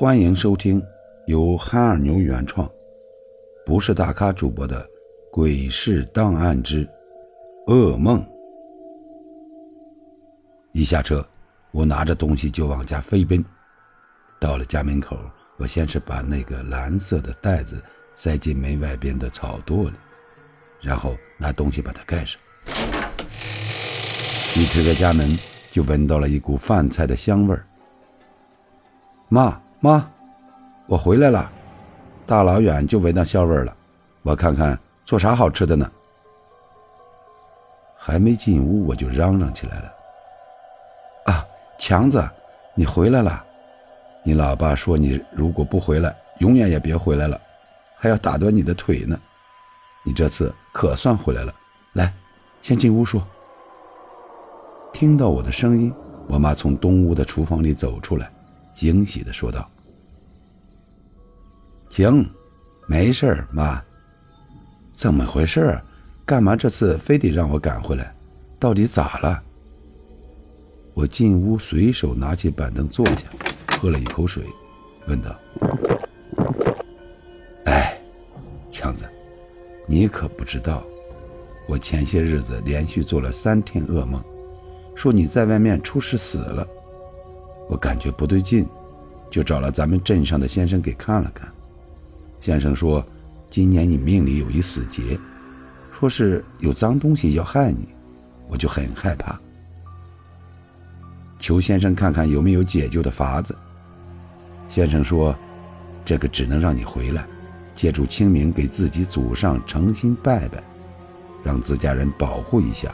欢迎收听由憨二牛原创、不是大咖主播的《鬼事档案之噩梦》。一下车，我拿着东西就往家飞奔。到了家门口，我先是把那个蓝色的袋子塞进门外边的草垛里，然后拿东西把它盖上。一推开家门，就闻到了一股饭菜的香味儿。妈。妈，我回来了，大老远就闻到香味了，我看看做啥好吃的呢？还没进屋，我就嚷嚷起来了。啊，强子，你回来了！你老爸说你如果不回来，永远也别回来了，还要打断你的腿呢。你这次可算回来了，来，先进屋说。听到我的声音，我妈从东屋的厨房里走出来。惊喜的说道：“行，没事，妈。怎么回事儿？干嘛这次非得让我赶回来？到底咋了？”我进屋，随手拿起板凳坐下，喝了一口水，问道：“哎，强子，你可不知道，我前些日子连续做了三天噩梦，说你在外面出事死了。”我感觉不对劲，就找了咱们镇上的先生给看了看。先生说，今年你命里有一死劫，说是有脏东西要害你，我就很害怕。求先生看看有没有解救的法子。先生说，这个只能让你回来，借助清明给自己祖上诚心拜拜，让自家人保护一下，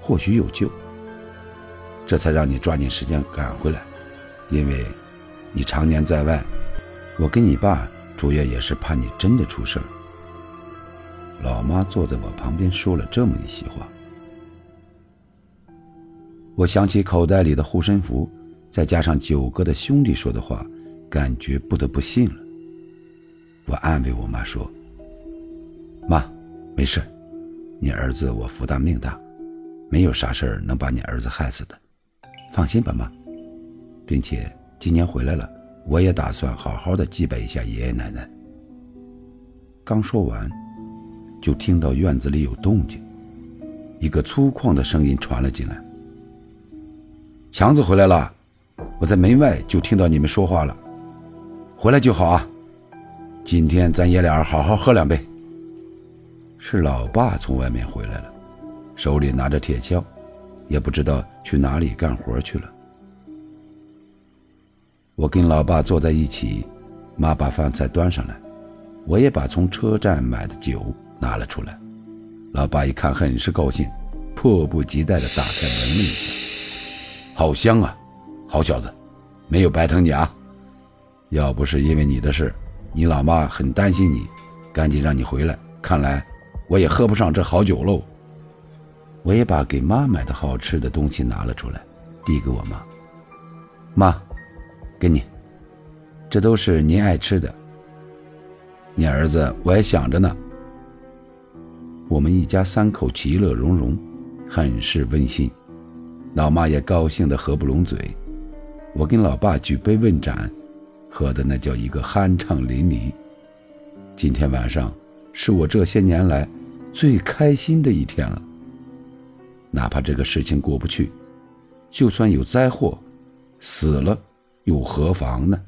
或许有救。这才让你抓紧时间赶回来，因为，你常年在外，我跟你爸主要也是怕你真的出事儿。老妈坐在我旁边说了这么一席话，我想起口袋里的护身符，再加上九哥的兄弟说的话，感觉不得不信了。我安慰我妈说：“妈，没事，你儿子我福大命大，没有啥事儿能把你儿子害死的。”放心吧，妈，并且今年回来了，我也打算好好的祭拜一下爷爷奶奶。刚说完，就听到院子里有动静，一个粗犷的声音传了进来：“强子回来了，我在门外就听到你们说话了，回来就好啊。今天咱爷俩好好喝两杯。”是老爸从外面回来了，手里拿着铁锹。也不知道去哪里干活去了。我跟老爸坐在一起，妈把饭菜端上来，我也把从车站买的酒拿了出来。老爸一看很是高兴，迫不及待地打开闻了一下，好香啊！好小子，没有白疼你啊！要不是因为你的事，你老妈很担心你，赶紧让你回来。看来我也喝不上这好酒喽。我也把给妈买的好吃的东西拿了出来，递给我妈。妈，给你，这都是您爱吃的。你儿子我也想着呢。我们一家三口其乐融融，很是温馨。老妈也高兴得合不拢嘴。我跟老爸举杯问盏，喝的那叫一个酣畅淋漓。今天晚上是我这些年来最开心的一天了。哪怕这个事情过不去，就算有灾祸，死了又何妨呢？